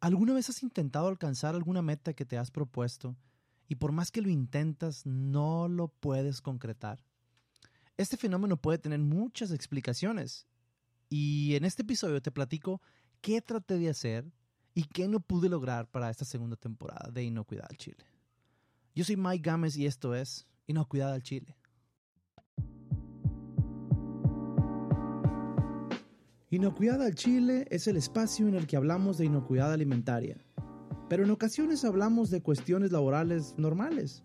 ¿Alguna vez has intentado alcanzar alguna meta que te has propuesto y por más que lo intentas no lo puedes concretar? Este fenómeno puede tener muchas explicaciones y en este episodio te platico qué traté de hacer y qué no pude lograr para esta segunda temporada de Inocuidad al Chile. Yo soy Mike Gámez y esto es Inocuidad al Chile. Inocuidad al Chile es el espacio en el que hablamos de inocuidad alimentaria, pero en ocasiones hablamos de cuestiones laborales normales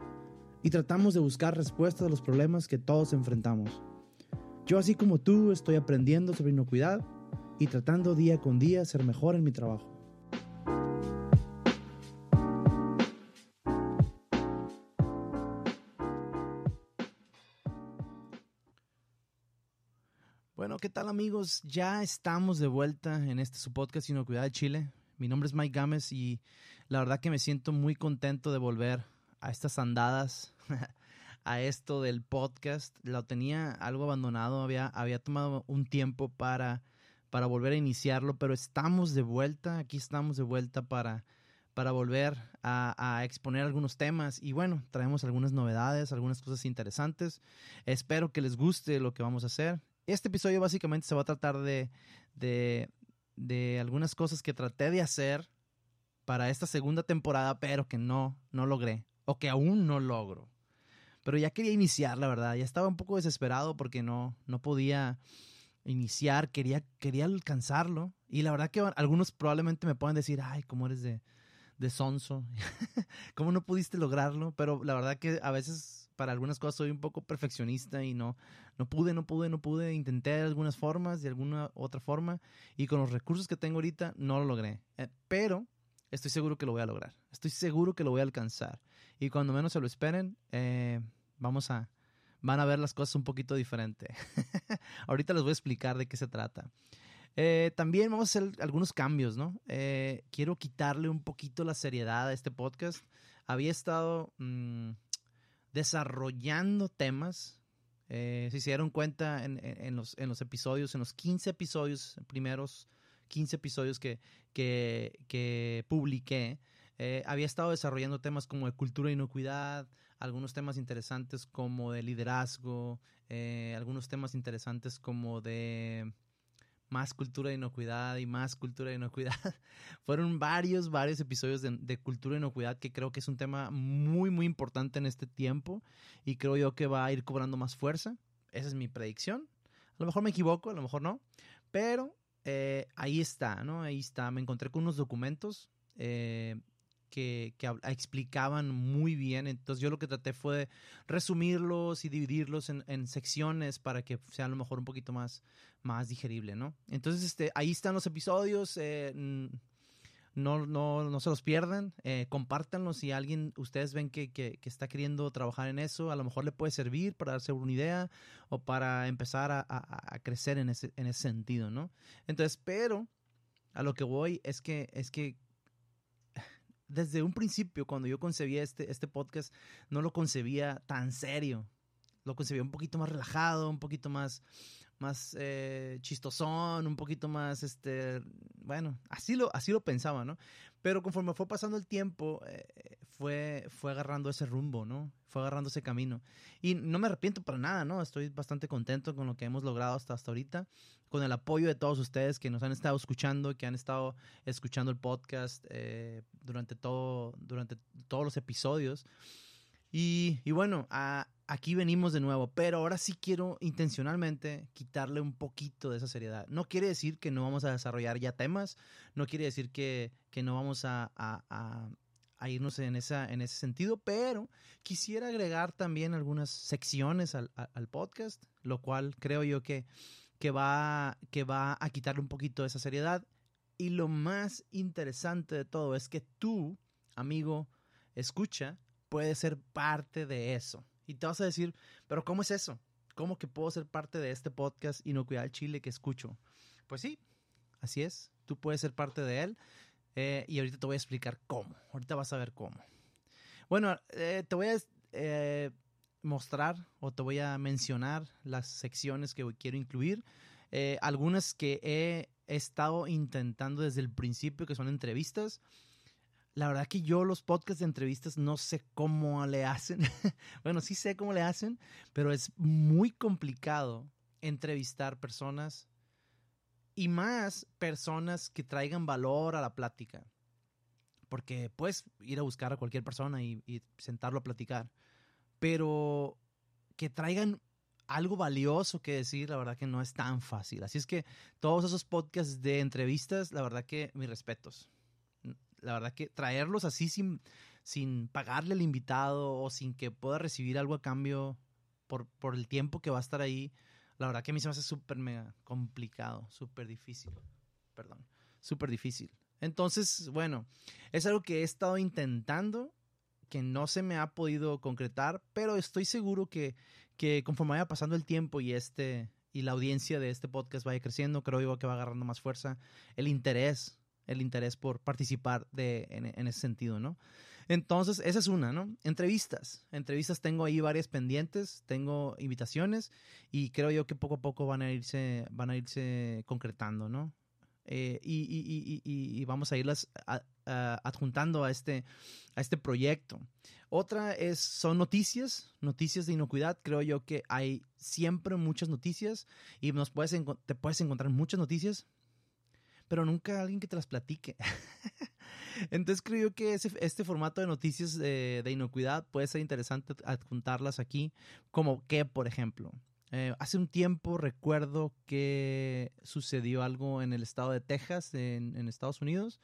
y tratamos de buscar respuestas a los problemas que todos enfrentamos. Yo así como tú estoy aprendiendo sobre inocuidad y tratando día con día ser mejor en mi trabajo. ¿Qué tal amigos? Ya estamos de vuelta en este su podcast Inocuidad de Chile. Mi nombre es Mike Gámez y la verdad que me siento muy contento de volver a estas andadas, a esto del podcast. Lo tenía algo abandonado, había, había tomado un tiempo para, para volver a iniciarlo, pero estamos de vuelta, aquí estamos de vuelta para, para volver a, a, exponer algunos temas y bueno, traemos algunas novedades, algunas cosas interesantes. Espero que les guste lo que vamos a hacer este episodio básicamente se va a tratar de, de, de, algunas cosas que traté de hacer para esta segunda temporada, pero que no, no logré, o que aún no logro. Pero ya quería iniciar, la verdad, ya estaba un poco desesperado porque no, no podía iniciar, quería, quería alcanzarlo. Y la verdad que algunos probablemente me puedan decir, ay, ¿cómo eres de, de sonso? ¿Cómo no pudiste lograrlo? Pero la verdad que a veces para algunas cosas soy un poco perfeccionista y no, no pude, no pude, no pude. Intenté algunas formas, de alguna otra forma, y con los recursos que tengo ahorita no lo logré. Eh, pero estoy seguro que lo voy a lograr. Estoy seguro que lo voy a alcanzar. Y cuando menos se lo esperen, eh, vamos a, van a ver las cosas un poquito diferente. ahorita les voy a explicar de qué se trata. Eh, también vamos a hacer algunos cambios, ¿no? quiero quitarle un poquito la seriedad a este podcast. Había estado mm, desarrollando temas. Eh, si se dieron cuenta en, en, los, en los episodios, en los 15 episodios, primeros 15 episodios que publiqué, eh, había estado desarrollando temas como de cultura e inocuidad, algunos temas interesantes como de liderazgo, eh, algunos temas interesantes como de más cultura de inocuidad y más cultura de inocuidad. Fueron varios, varios episodios de, cultura de inocuidad que creo que es un tema muy, muy importante en este tiempo y creo yo que va a ir cobrando más fuerza. Esa es mi predicción. A lo mejor me equivoco, a lo mejor no, pero eh, ahí está, ¿no? Ahí está. Me encontré con unos documentos eh, que, explicaban muy bien. Entonces yo lo que traté fue resumirlos y dividirlos en, secciones para que sea a lo mejor un poquito más, más digerible, ¿no? Entonces este, ahí están los episodios. Eh, no, no, no se los pierdan, eh, compártanlos si alguien, ustedes ven que, que, está queriendo trabajar en eso, a lo mejor le puede servir para darse una idea o para empezar a, a, a crecer en ese, en ese sentido, ¿no? Entonces, pero a lo que voy es que, es que desde un principio, cuando yo concebía este, este podcast, no lo concebía tan serio. Lo concebía un poquito más relajado, un poquito más, más eh, chistosón, un poquito más, este, bueno, así lo, así lo pensaba, ¿no? Pero conforme fue pasando el tiempo, eh, fue, fue agarrando ese rumbo, ¿no? Fue agarrando ese camino. Y no me arrepiento para nada, ¿no? Estoy bastante contento con lo que hemos logrado hasta, hasta ahorita, con el apoyo de todos ustedes que nos han estado escuchando, que han estado escuchando el podcast eh, durante, todo, durante todos los episodios. Y, y bueno, a, aquí venimos de nuevo, pero ahora sí quiero intencionalmente quitarle un poquito de esa seriedad. No quiere decir que no vamos a desarrollar ya temas, no quiere decir que, que no vamos a, a, irnos en, esa, en ese sentido, pero quisiera agregar también algunas secciones al, al podcast, lo cual creo yo que, que, va, que va a quitarle un poquito de esa seriedad. Y lo más interesante de todo es que tú, amigo, escucha, puedes ser parte de eso y te vas a decir, pero ¿cómo es eso? ¿Cómo que puedo ser parte de este podcast Inocuidad Chile que escucho? Pues sí, así es. Tú puedes ser parte de él. Eh, y ahorita te voy a explicar cómo. Ahorita vas a ver cómo. Bueno, eh, te voy a eh, mostrar o te voy a mencionar las secciones que quiero incluir. algunas que he estado intentando desde el principio, que son entrevistas. La verdad que yo los podcasts de entrevistas no sé cómo le hacen. bueno, sí sé cómo le hacen, pero es muy complicado entrevistar personas y más personas que traigan valor a la plática. Porque puedes ir a buscar a cualquier persona y, sentarlo a platicar. Pero que traigan algo valioso que decir, la verdad que no es tan fácil. Así es que todos esos podcasts de entrevistas, la verdad que mis respetos. La verdad que traerlos así sin, sin pagarle al invitado o sin que pueda recibir algo a cambio por, por el tiempo que va a estar ahí, la verdad que a mí se me hace súper mega complicado, súper difícil. Perdón, súper difícil. Entonces, bueno, es algo que he estado intentando, que no se me ha podido concretar, pero estoy seguro que que conforme vaya pasando el tiempo y este y la audiencia de este podcast vaya creciendo, creo yo que va agarrando más fuerza el interés, el interés por participar de, en, ese sentido, ¿no? Entonces, esa es una, ¿no? Entrevistas. Entrevistas tengo ahí varias pendientes, tengo invitaciones y creo yo que poco a poco van a irse, van a irse concretando, ¿no? Eh, y, vamos a irlas adjuntando a este, a este proyecto. Otra es, son noticias, noticias de inocuidad. Creo yo que hay siempre muchas noticias y nos puedes, te puedes encontrar muchas noticias, pero nunca alguien que te las platique. Entonces creo que este formato de noticias de, de, inocuidad puede ser interesante adjuntarlas aquí, como que, por ejemplo, eh, hace un tiempo recuerdo que sucedió algo en el estado de Texas, en, Estados Unidos,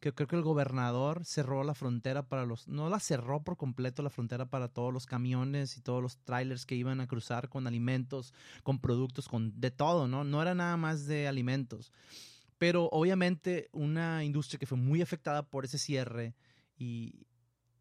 que creo que el gobernador cerró la frontera para los, no la cerró por completo la frontera para todos los camiones y todos los trailers que iban a cruzar con alimentos, con productos, con de todo, ¿no? No era nada más de alimentos. Pero obviamente una industria que fue muy afectada por ese cierre y,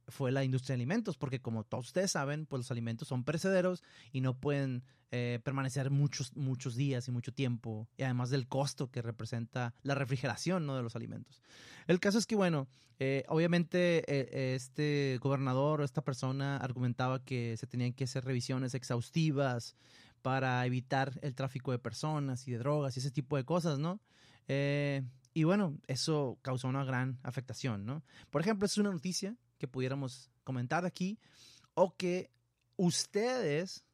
fue la industria de alimentos, porque como todos ustedes saben, pues los alimentos son perecederos y no pueden eh, permanecer muchos, muchos días y mucho tiempo, y además del costo que representa la refrigeración ¿no? de los alimentos. El caso es que, bueno, eh, obviamente eh, este gobernador esta persona argumentaba que se tenían que hacer revisiones exhaustivas para evitar el tráfico de personas y de drogas y ese tipo de cosas, ¿no? Y bueno, eso causó una gran afectación, ¿no? Por ejemplo, es una noticia que pudiéramos comentar aquí o que ustedes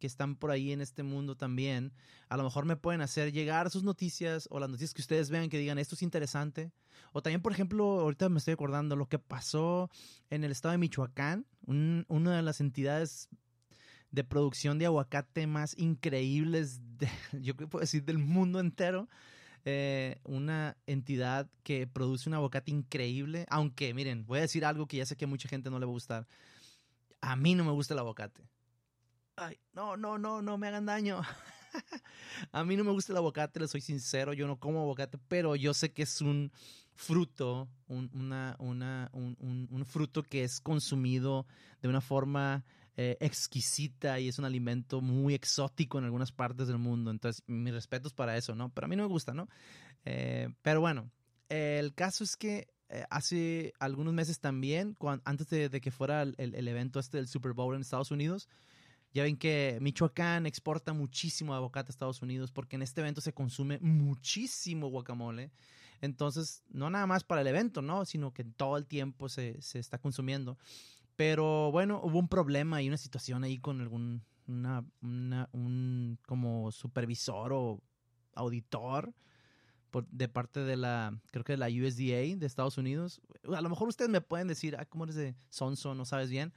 que están por ahí en este mundo también, a lo mejor me pueden hacer llegar sus noticias o las noticias que ustedes vean que digan esto es interesante. O también, por ejemplo, ahorita me estoy acordando lo que pasó en el estado de Michoacán, una de las entidades de producción de aguacate más increíbles, de, yo creo que puedo decir, del mundo entero. Eh, una entidad que produce un aguacate increíble. Aunque, miren, voy a decir algo que ya sé que a mucha gente no le va a gustar. A mí no me gusta el aguacate. Ay, no, no, no, no me hagan daño. a mí no me gusta el aguacate, le soy sincero. Yo no como aguacate, pero yo sé que es un fruto, un, una, un, un fruto que es consumido de una forma eh, exquisita y es un alimento muy exótico en algunas partes del mundo. Entonces, mis respetos para eso, ¿no? Pero a mí no me gusta, ¿no? Eh, pero bueno, el caso es que eh, hace algunos meses también, antes de, que fuera el, el, evento este del Super Bowl en Estados Unidos, ya ven que Michoacán exporta muchísimo aguacate a Estados Unidos porque en este evento se consume muchísimo guacamole. Entonces, no nada más para el evento, ¿no? Sino que todo el tiempo se, se está consumiendo. Pero bueno, hubo un problema y una situación ahí con algún, una, un como supervisor o auditor por, de parte de la, creo que de la USDA de Estados Unidos. A lo mejor ustedes me pueden decir, ah, ¿cómo eres de Sonso? ¿No sabes bien?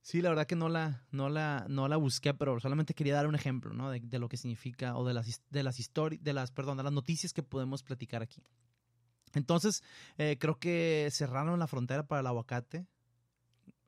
Sí, la verdad que no la, no la, no la busqué, pero solamente quería dar un ejemplo, ¿no? De, lo que significa o de las, de las historias, de las, perdón, de las noticias que podemos platicar aquí. Entonces, eh, creo que cerraron la frontera para el aguacate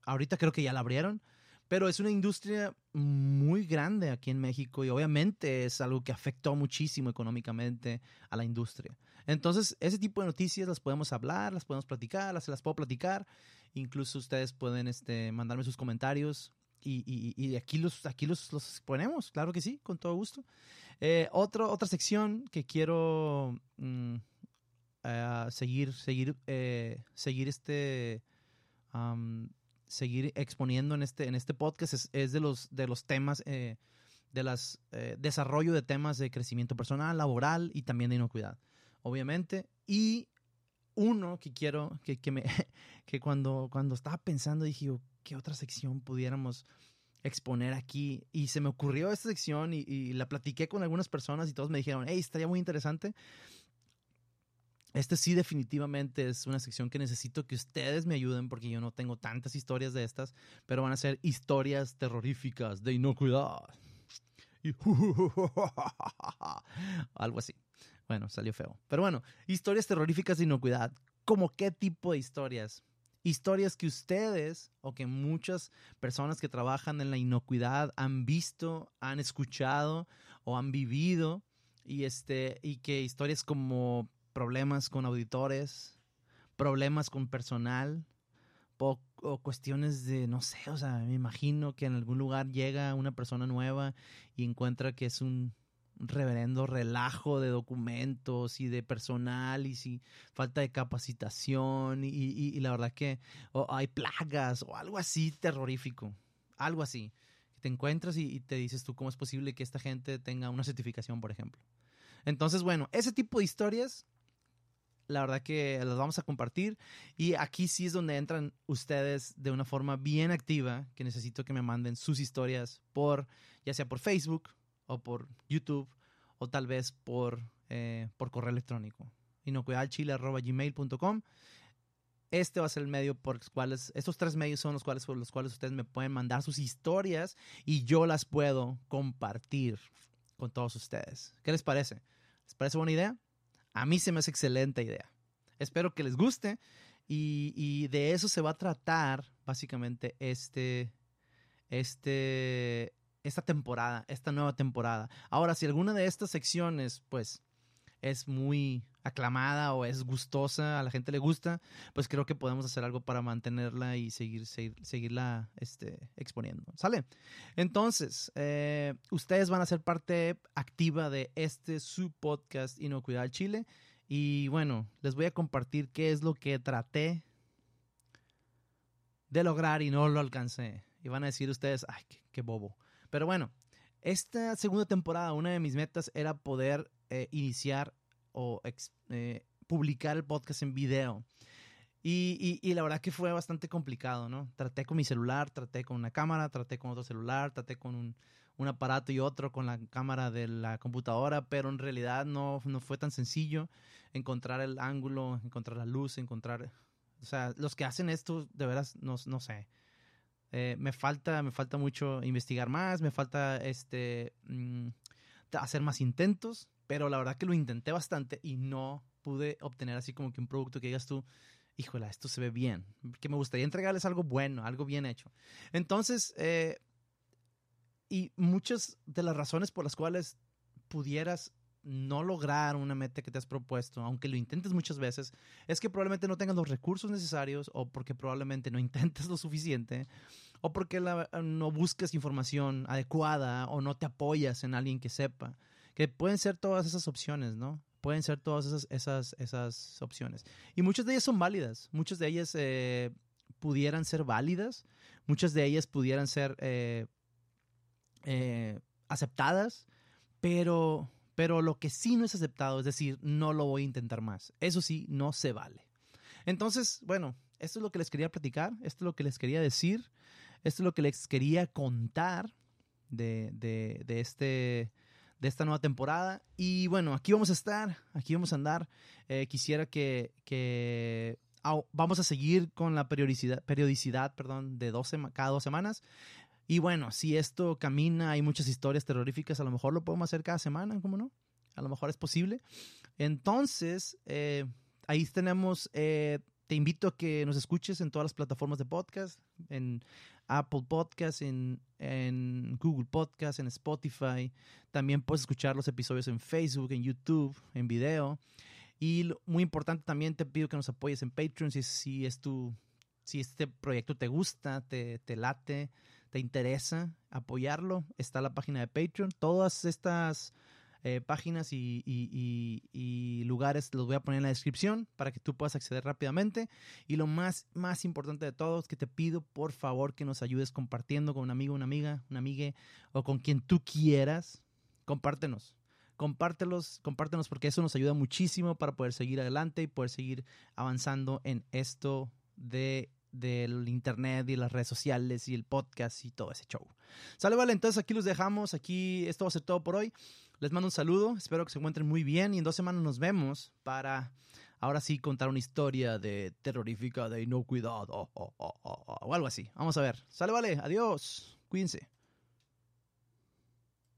ahorita creo que ya la abrieron, pero es una industria muy grande aquí en México y obviamente es algo que afectó muchísimo económicamente a la industria. Entonces, ese tipo de noticias las podemos hablar, las podemos platicar, las, las puedo platicar. Incluso ustedes pueden este, mandarme sus comentarios y, aquí, los, aquí los, los ponemos, claro que sí, con todo gusto. Eh, otra sección que quiero mm, eh, seguir, seguir, eh, seguir este seguir exponiendo en este, en este podcast es, de, los, de los temas eh, de las eh, desarrollo de temas de crecimiento personal, laboral y también de inocuidad, obviamente. Y uno que quiero, que, que, me, que cuando, cuando estaba pensando dije, ¿qué otra sección pudiéramos exponer aquí? Y se me ocurrió esta sección y, y la platiqué con algunas personas y todos me dijeron, hey, estaría muy interesante. Este sí definitivamente es una sección que necesito que ustedes me ayuden porque yo no tengo tantas historias de estas, pero van a ser historias terroríficas de inocuidad. Y algo así. Bueno, salió feo. Pero bueno, historias terroríficas de inocuidad. ¿Cómo qué tipo de historias? Historias que ustedes o que muchas personas que trabajan en la inocuidad han visto, han escuchado o han vivido y este y que historias como problemas con auditores, problemas con personal, o, cuestiones de, no sé, o sea, me imagino que en algún lugar llega una persona nueva y encuentra que es un reverendo relajo de documentos y de personal y si falta de capacitación y, la verdad que hay plagas o algo así terrorífico, algo así. Te encuentras y, y te dices tú cómo es posible que esta gente tenga una certificación, por ejemplo. Entonces, bueno, ese tipo de historias la verdad que las vamos a compartir. Y aquí sí es donde entran ustedes de una forma bien activa, que necesito que me manden sus historias por, ya sea por Facebook o por YouTube o tal vez por, eh, por correo electrónico. inocuidadchile.gmail.com este va a ser el medio por los cuales, estos tres medios son los cuales, por los cuales ustedes me pueden mandar sus historias y yo las puedo compartir con todos ustedes. ¿Qué les parece? ¿Les parece buena idea? A mí se me hace excelente idea. Espero que les guste y, de eso se va a tratar básicamente este, este, esta temporada, esta nueva temporada. Ahora, si alguna de estas secciones, pues, es muy aclamada o es gustosa, a la gente le gusta, pues creo que podemos hacer algo para mantenerla y seguir, seguirla este, exponiendo. ¿Sale? Entonces, eh, ustedes van a ser parte activa de este su podcast Inocuidad Chile. Y bueno, les voy a compartir qué es lo que traté de lograr y no lo alcancé. Y van a decir ustedes, ay, qué, bobo. Pero bueno, esta segunda temporada, una de mis metas era poder eh, iniciar o eh, publicar el podcast en video. Y, y, la verdad que fue bastante complicado, ¿no? Traté con mi celular, traté con una cámara, traté con otro celular, traté con un, un aparato y otro con la cámara de la computadora, pero en realidad no, no fue tan sencillo encontrar el ángulo, encontrar la luz, encontrar... O sea, los que hacen esto, de veras, no, no sé. Eh, me falta, me falta mucho investigar más, me falta este mm, hacer más intentos pero la verdad que lo intenté bastante y no pude obtener así como que un producto que digas tú, híjola, esto se ve bien, que me gustaría entregarles algo bueno, algo bien hecho. Entonces, eh, y muchas de las razones por las cuales pudieras no lograr una meta que te has propuesto, aunque lo intentes muchas veces, es que probablemente no tengas los recursos necesarios o porque probablemente no intentes lo suficiente o porque no buscas información adecuada o no te apoyas en alguien que sepa que pueden ser todas esas opciones, ¿no? Pueden ser todas esas, esas, esas opciones. Y muchas de ellas son válidas, muchas de ellas eh, pudieran ser válidas, muchas de ellas pudieran ser eh, eh, aceptadas, pero, pero lo que sí no es aceptado, es decir, no lo voy a intentar más. Eso sí, no se vale. Entonces, bueno, esto es lo que les quería platicar, esto es lo que les quería decir, esto es lo que les quería contar de, de, de este de esta nueva temporada. Y bueno, aquí vamos a estar, aquí vamos a andar. Eh, quisiera que, que vamos a seguir con la periodicidad, periodicidad perdón, de 12, cada dos semanas. Y bueno, si esto camina, hay muchas historias terroríficas, a lo mejor lo podemos hacer cada semana, ¿cómo no? A lo mejor es posible. Entonces, eh, ahí tenemos, eh, te invito a que nos escuches en todas las plataformas de podcast, en Apple Podcast, en, en Google Podcast, en Spotify. También puedes escuchar los episodios en Facebook, en YouTube, en video. Y muy importante también te pido que nos apoyes en Patreon si, si, es tu, si este proyecto te gusta, te, te late, te interesa apoyarlo. Está la página de Patreon. Todas estas eh, páginas y, y, lugares los voy a poner en la descripción para que tú puedas acceder rápidamente. Y lo más, más importante de todo es que te pido por favor que nos ayudes compartiendo con un amigo, una amiga, una amiga o con quien tú quieras. Compártenos compártelos, compártenos porque eso nos ayuda muchísimo para poder seguir adelante y poder seguir avanzando en esto de del internet y las redes sociales y el podcast y todo ese show. Sale, vale, entonces aquí los dejamos, aquí esto va a ser todo por hoy. Les mando un saludo, espero que se encuentren muy bien y en dos semanas nos vemos para ahora sí contar una historia de terrorífica de no cuidado o algo así. Vamos a ver. Sale, vale, adiós, cuídense.